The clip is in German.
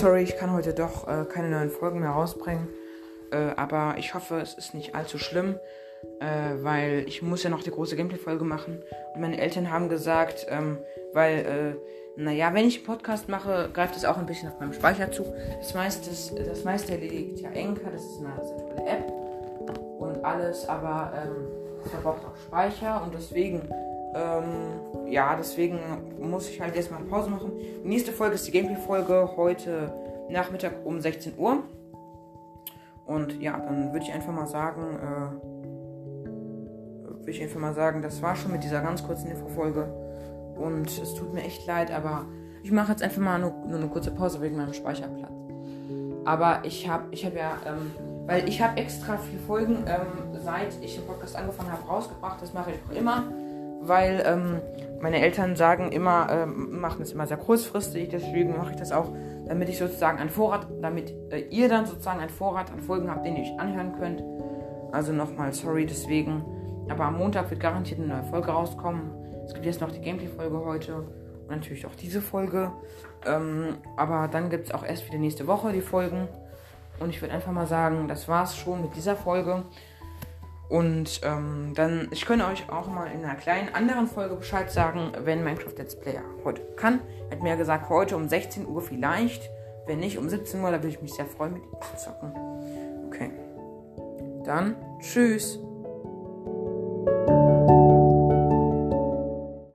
sorry, ich kann heute doch äh, keine neuen Folgen mehr rausbringen. Äh, aber ich hoffe, es ist nicht allzu schlimm, äh, weil ich muss ja noch die große Gameplay-Folge machen. Und meine Eltern haben gesagt, ähm, weil, äh, naja, wenn ich einen Podcast mache, greift es auch ein bisschen auf meinem Speicher zu. Das meiste, das meiste liegt ja Enker, das ist eine sehr tolle App und alles, aber ähm, es verbraucht auch Speicher und deswegen ähm, ja, deswegen muss ich halt erstmal eine Pause machen. Die nächste Folge ist die Gameplay-Folge heute Nachmittag um 16 Uhr. Und ja, dann würde ich einfach mal sagen, äh, würde ich einfach mal sagen, das war schon mit dieser ganz kurzen Info-Folge. Und es tut mir echt leid, aber ich mache jetzt einfach mal nur, nur, eine kurze Pause wegen meinem Speicherplatz. Aber ich habe, ich habe ja, ähm, weil ich habe extra vier Folgen, ähm, seit ich den Podcast angefangen habe, rausgebracht. Das mache ich auch immer weil ähm, meine Eltern sagen immer, ähm, machen es immer sehr kurzfristig, deswegen mache ich das auch, damit ich sozusagen einen Vorrat, damit äh, ihr dann sozusagen einen Vorrat an Folgen habt, den ihr euch anhören könnt. Also nochmal sorry deswegen. Aber am Montag wird garantiert eine neue Folge rauskommen. Es gibt jetzt noch die Gameplay-Folge heute und natürlich auch diese Folge. Ähm, aber dann gibt es auch erst wieder nächste Woche die Folgen. Und ich würde einfach mal sagen, das war's schon mit dieser Folge. Und ähm, dann, ich könnte euch auch mal in einer kleinen anderen Folge Bescheid sagen, wenn Minecraft Let's Player heute kann. Er hat mir gesagt, heute um 16 Uhr vielleicht. Wenn nicht, um 17 Uhr, da würde ich mich sehr freuen, mit ihm zu zocken. Okay. Dann, tschüss.